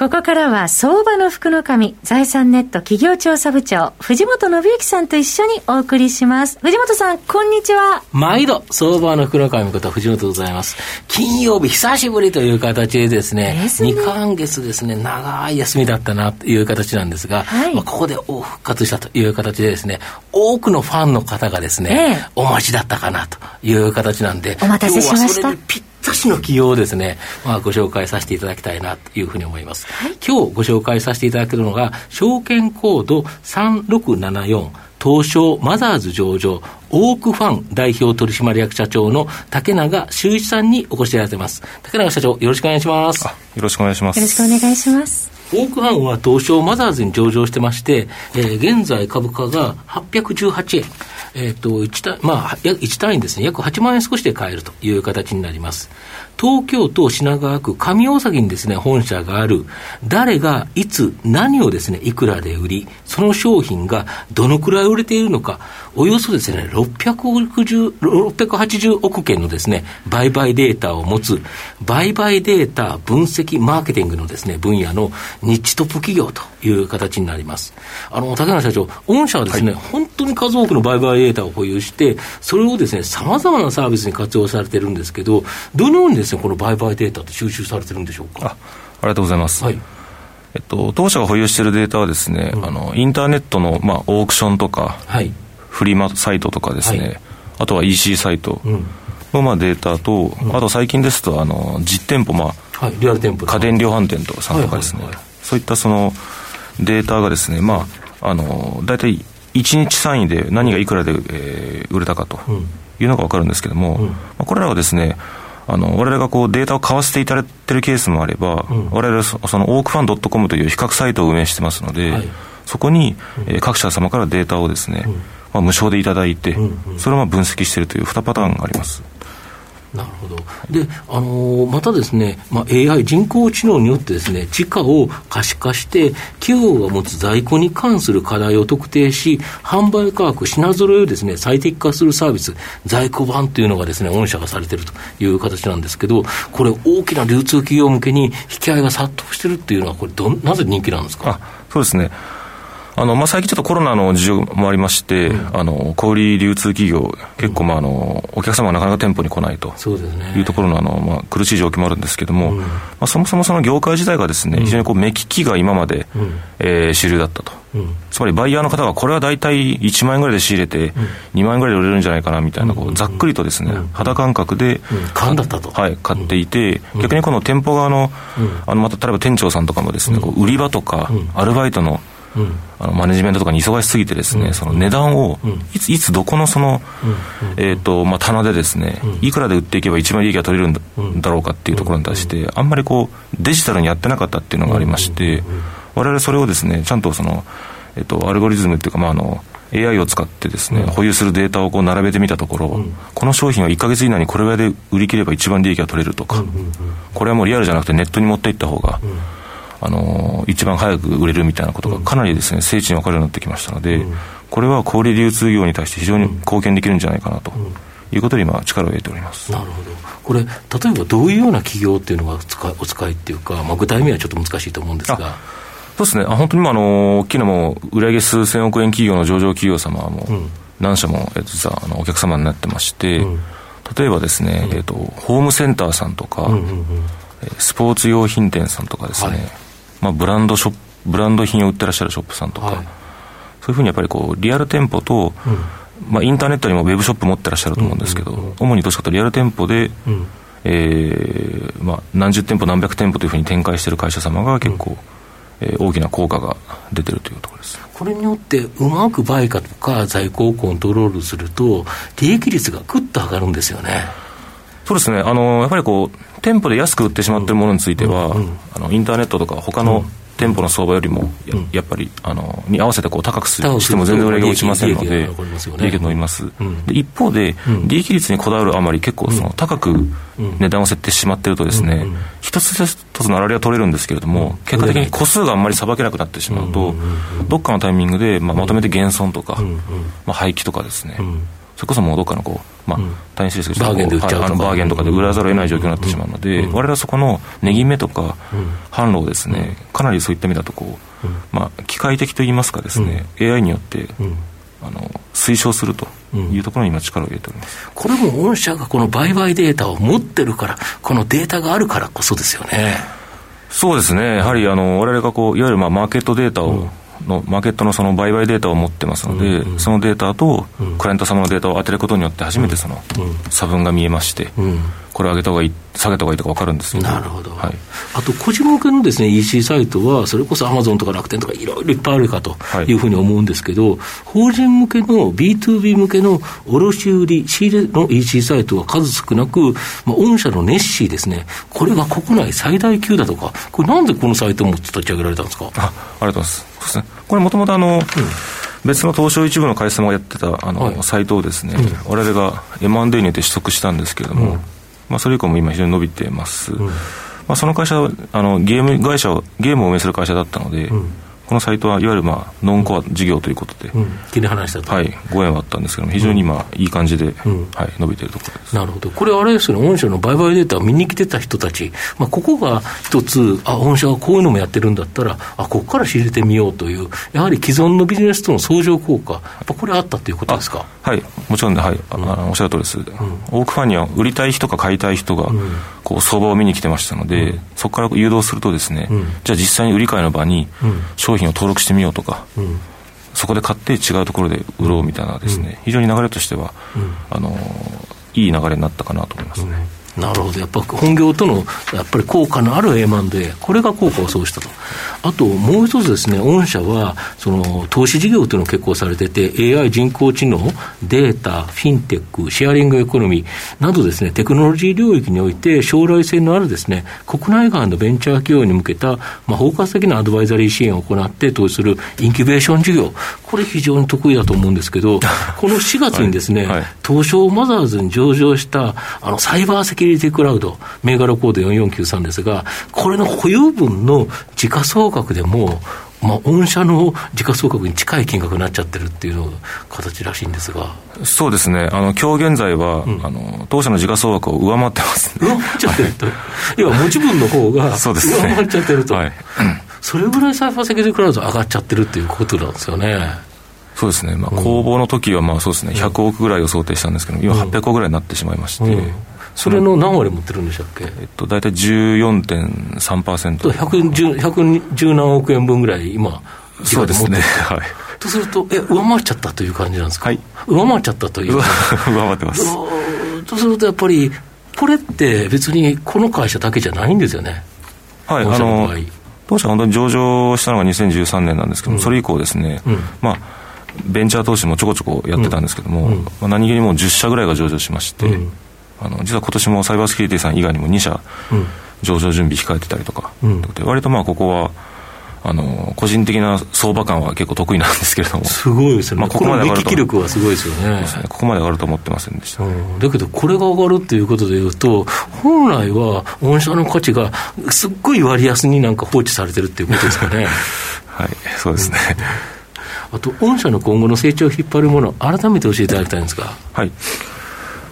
ここからは相場の福の神、財産ネット企業調査部長、藤本信之さんと一緒にお送りします。藤本さん、こんにちは。毎度、相場の福の神こと藤本でございます。金曜日、久しぶりという形でですね、ですね2ヶ月ですね、長い休みだったなという形なんですが、はい、まあ、ここで復活したという形でですね、多くのファンの方がですね、ええ、お待ちだったかなという形なんで、お待たせしました。雑誌の企業をですね、まあ、ご紹介させていただきたいなというふうに思います。はい、今日ご紹介させていただけるのが、証券コード3674、東証マザーズ上場、オークファン代表取締役社長の竹永修一さんにお越しいただいています。竹永社長、よろしくお願いします。よろしくお願いします。よろしくお願いします。オークファンは東証マザーズに上場してまして、えー、現在株価が818円。えっ、ー、と、1単、まあ、1単位ですね、約8万円少しで買えるという形になります。東京都品川区上大崎にですね、本社がある、誰がいつ何をですね、いくらで売り、その商品がどのくらい売れているのか、およそですね、660、680億件のですね、売買データを持つ、売買データ分析マーケティングのですね、分野のニッチトップ企業という形になります。あの、竹原社長、御社はですね、はい、本当に数多くの売買データを保有して、それをですね、様々なサービスに活用されてるんですけど、どのようにですね、この売買データって収集されてるんでしょうか？あありがとうございます。はい。えっと、当社が保有しているデータはですね、うん、あのインターネットの、まあ、オークションとか、はい、フリマサイトとかですね、はい、あとは EC サイトの、まあ、データと、うん、あと最近ですとあの実店舗、まあ、はい、リアル店舗家電量販店とかさんとかですね、そういったそのデータがですね、まあ、あの大体1日単位で何がいくらで、えー、売れたかというのが分かるんですけども、うん、まあ、これらはですねあの我々がこうデータを買わせていただいているケースもあれば、うん、我々そのオークファン .com という比較サイトを運営してますので、はい、そこに、えー、各社様からデータをですね、うん、まあ、無償でいただいて、それをまあ分析しているという2パターンがあります。なるほど。で、あの、またですね、まあ、AI、人工知能によってですね、地価を可視化して、企業が持つ在庫に関する課題を特定し、販売価格、品揃えをですね、最適化するサービス、在庫版というのがですね、御社がされているという形なんですけど、これ、大きな流通企業向けに引き合いが殺到しているっていうのは、これど、なぜ人気なんですか？そうですね。あのまあ、最近ちょっとコロナの事情もありまして、うん、あの小売流通企業、結構、まあ、あのお客様がなかなか店舗に来ないと。いうところのあの、まあ、苦しい状況もあるんですけれども、うん、まあ、そもそもその業界自体がですね、非常にこう目利きが今まで、うん、えー、主流だったと。つまりバイヤーの方がこれは大体1万円ぐらいで仕入れて、2万円ぐらいで売れるんじゃないかなみたいな、こうざっくりとですね、肌感覚で、買だったと、はい、買っていて、逆にこの店舗側の、あのまた例えば店長さんとかもですね、売り場とか、アルバイトのあのマネジメントとかに忙しすぎてですね、その値段をいついつどこのその、えっ、とまあ棚でですね、いくらで売っていけば一番利益が取れるんだろうかっていうところに対して、あんまりこうデジタルにやってなかったっていうのがありまして、我々それをですねちゃんとそのえっ、とアルゴリズムっていうかまああの AI を使ってですね、保有するデータをこう並べてみたところ、この商品は1か月以内にこれぐらいで売り切れば一番利益が取れるとか、これはもうリアルじゃなくてネットに持っていった方が、あの一番早く売れるみたいなことがかなりですね、精緻に分かるようになってきましたので、これは小売流通業に対して非常に貢献できるんじゃないかなと。いうことで今、力を入れております。なるほど、これ、例えばどういうような企業っていうのが使お使いっていうか、まあ、具体名はちょっと難しいと思うんですが。そうですね、あ本当にあの大きなもう売上数千億円企業の上場企業様はもう、何社も、えっと、実はあのお客様になってまして、うん、例えばですね、うん、えっと、ホームセンターさんとか、うんうんうん、スポーツ用品店さんとかですね、はいまあ、ブランドショップブランド品を売ってらっしゃるショップさんとか、はい、そういうふうにやっぱりこうリアル店舗と、うん、まあ、インターネットにもウェブショップ持ってらっしゃると思うんですけど、うん。うんうん、主にどっちかとリアル店舗で、うん、えー、まあ、何十店舗何百店舗というふうに展開している会社様が結構、うん、えー、大きな効果が出てるというところです。これによってうまく売価とか在庫をコントロールすると利益率がぐっと上がるんですよねそうですね。あのやっぱりこう店舗で安く売ってしまっているものについては、うんうん、あのインターネットとか他の店舗の相場よりもや,、やっぱりあのに合わせてこう高くしても全然売りが落ちませんので、利益伸びます、で一方で、利益率にこだわるあまり結構その高く値段を設定してしまっているとですね、一つ一つの粗利は取れるんですけれども、結果的に個数があんまりさばけなくなってしまうと、どっかのタイミングで、まあ、まとめて減損とか、まあ、廃棄とかですね、それこそもうどっかのこう、まあ、大変失礼ですけど、バーゲンで売っちゃうとか、バーゲンとかで売らざるを得ない状況になってしまうので、われわれはそこの値決めとか、販路をですね、かなりそういった意味だとこう、まあ、機械的といいますかですね、AI によって、あの推奨するというところに今、力を入れております、これも御社がこの売買データを持ってるから、このデータがあるからこそですよね。そうですね、やはりあの我々がこういわゆるまあマーケットデータを、のマーケットのその売買データを持ってますので、うんうん、そのデータとクライアント様のデータを当てることによって初めてその差分が見えまして、うん、これ上げた方がいい下げた方がいいとか分かるんですなるほど、はい、あと個人向けのですね EC サイトはそれこそアマゾンとか楽天とかいろいろいっぱいあるかとい。うふうに思うんですけど、はい、法人向けの B2B 向けの卸売仕入れの EC サイトは数少なく、まあ、御社のネッシーですね。これが国内最大級だとかこれなんでこのサイトも立ち上げられたんですか？あありがとうございますこれもともとあの、うん。別の東証一部の会社もやってたあの、はい、サイトをですね、われわれが M&A によって取得したんですけれども、うん、まあ、それ以降も今非常に伸びてます、うん、まあ、その会社はあのゲーム会社をゲームを運営する会社だったので、うんこのサイトはいわゆるまあノンコア事業ということで、うん、切り離したと、はい、ご縁はあったんですけども、非常に今、いい感じで、うん、はい、伸びてるところです。なるほど、これ、あれですよね、御社の売買データを見に来てた人たち、まあ、ここが一つ、あ御社はこういうのもやってるんだったら、あここから仕入れてみようという、やはり既存のビジネスとの相乗効果、やっぱこれあったということですか？はい、もちろんで、はい、あのおっしゃるとおりです、うん、オークファンには売りたい人か買いたい人が、こう相場を見に来てましたので、そこから誘導するとですね、じゃあ実際に売り買いの場に商品を登録してみようととか、うん、そこで買って違うところで売ろうみたいなですね、非常に流れとしては、あのいい流れになったかなと思いますね。なるほど、やっぱ本業とのやっぱり効果のある A&A、これが効果をそうしたと、あともう一つですね、御社はその投資事業というのを結構されてて、AI、人工知能、データ、フィンテック、シェアリングエコノミーなどですね、テクノロジー領域において将来性のあるですね、国内外のベンチャー企業に向けた、まあ、包括的なアドバイザリー支援を行って投資するインキュベーション事業、これ非常に得意だと思うんですけど、この4月にですね、はい。はい、東証マザーズに上場したあのサイバーセキュリティクラウド、銘柄コード4493ですが、これの保有分の時価総額でも、まあ、御社の時価総額に近い金額になっちゃってるっていうの形らしいんですが。そうですね、あの今日現在は、うん、あの当社の時価総額を上回ってます、ね、上回っちゃってると、要は持ち分の方が 上回っちゃってると、はい、それぐらいサイファーセキュリティクラウド上がっちゃってるっていうことなんですよね。そうですね、まあ、公募の時はまあそうですね、100億ぐらいを想定したんですけど、今、800億ぐらいになってしまいまして、それの何割持ってるんでしたっけ、えっと、大体14.3%。110, 110何億円分ぐらい今、そうですね。はい。とすると、え、上回っちゃったという感じなんですか、はい、上回っちゃったという。上回ってます。とすると、やっぱり、これって別にこの会社だけじゃないんですよね？はい、あの、当社本当に上場したのが2013年なんですけども、うん、それ以降ですね、うん、まあ、ベンチャー投資もちょこちょこやってたんですけども、うん、まあ、何気にもう10社ぐらいが上場しまして、あの実は今年もサイバーセキュリティさん以外にも2社、上場準備控えてたりとか、うん、割とまあここはあの個人的な相場感は結構得意なんですけれども、すごいですね、まあ、ここまで上がると、力はすごいですよね、ここまで上がると思ってませんでした、うん、だけど、これが上がるっていうことでいうと、本来は御社の価値がすっごい割安になんか放置されてるっていうことですかね。はい、そうですね、うん、あと、御社の今後の成長を引っ張るもの、改めて教えていただきたいんですが。はい。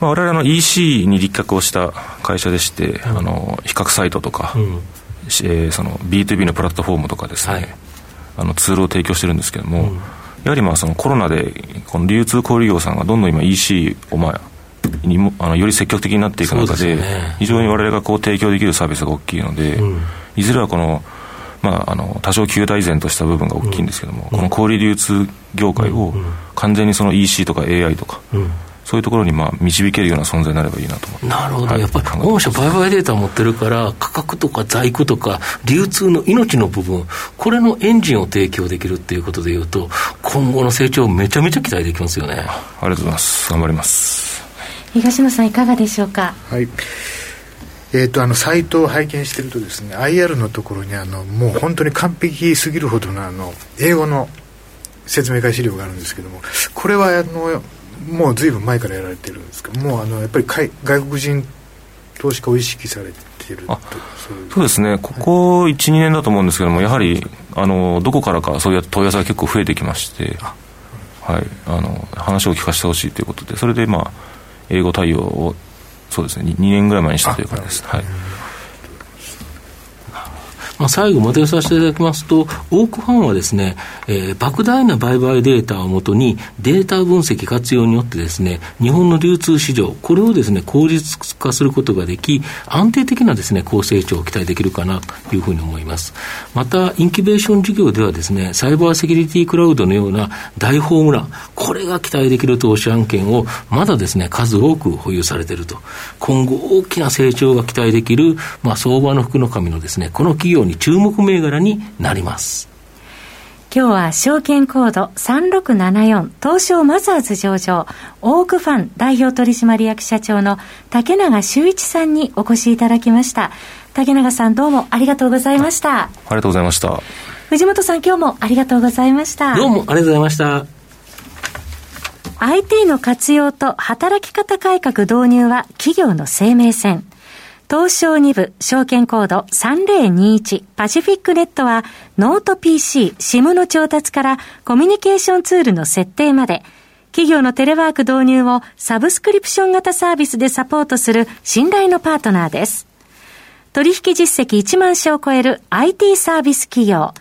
まあ、我々の EC に立脚をした会社でして、うん、あの比較サイトとか、うん、えー、その B2B のプラットフォームとかですね、はい、あのツールを提供してるんですけども、うん、やはりまあそのコロナでこの流通小売業さんがどんどん今 EC をまあにもあのより積極的になっていく中で、ね、非常に我々がこう提供できるサービスが大きいので、いずれはこのまあ、あの多少旧大前とした部分が大きいんですけども、この小売流通業界を完全にその EC とか AI とか、そういうところにまあ導けるような存在になればいいなと思ってなるほど、はい、やっぱり御社、売買データを持ってるから、価格とか在庫とか、流通の命の部分、これのエンジンを提供できるっていうことでいうと、今後の成長、めちゃめちゃ期待できますよね。ありがとうございます、頑張ります。東野さん、いかがでしょうか？はいえーと、あのサイトを拝見してるとですね IR のところにあのもう本当に完璧すぎるほどのあの英語の説明会資料があるんですけどもこれはあのもうずいぶん前からやられてるんですか？もうあのやっぱり外国人投資家を意識されてるとそうですね。ここ12年だと思うんですけどもやはりあのどこからかそういう問い合わせが結構増えてきましてはい、あの話を聞かせてほしいということでそれでまあ英語対応をそうですね 2, 2年ぐらい前にしたという感じです。はいまあ、最後まとめさせていただきますと、多くファンはですね、えー、莫大な売買データをもとに、データ分析活用によってですね、日本の流通市場、これをですね、効率化することができ、安定的なですね、高成長を期待できるかなというふうに思います。また、インキュベーション事業ではですね、サイバーセキュリティクラウドのような大ホームラン、これが期待できる投資案件を、まだですね、数多く保有されていると。今後大きな成長が期待できる、まあ、相場の福の神のですね、この企業に注目銘柄になります。今日は証券コード3674東証マザーズ上場オークファン代表取締役社長の竹永修一さんにお越しいただきました。竹永さんどうもありがとうございました。ありがとうございました。藤本さん今日もありがとうございました。どうもありがとうございました。IT の活用と働き方改革導入は企業の生命線東証2部証券コード3021パシフィックネットはノート PC、SIM の調達からコミュニケーションツールの設定まで企業のテレワーク導入をサブスクリプション型サービスでサポートする信頼のパートナーです。取引実績1万社を超える IT サービス企業、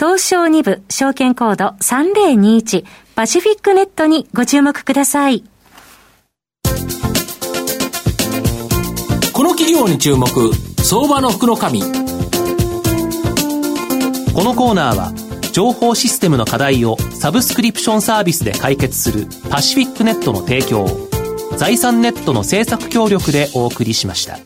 東証2部証券コード3021パシフィックネットにご注目ください。この企業に注目相場の福のこのコーナーは情報システムの課題をサブスクリプションサービスで解決するパシフィックネットの提供を財産ネットの政策協力でお送りしました。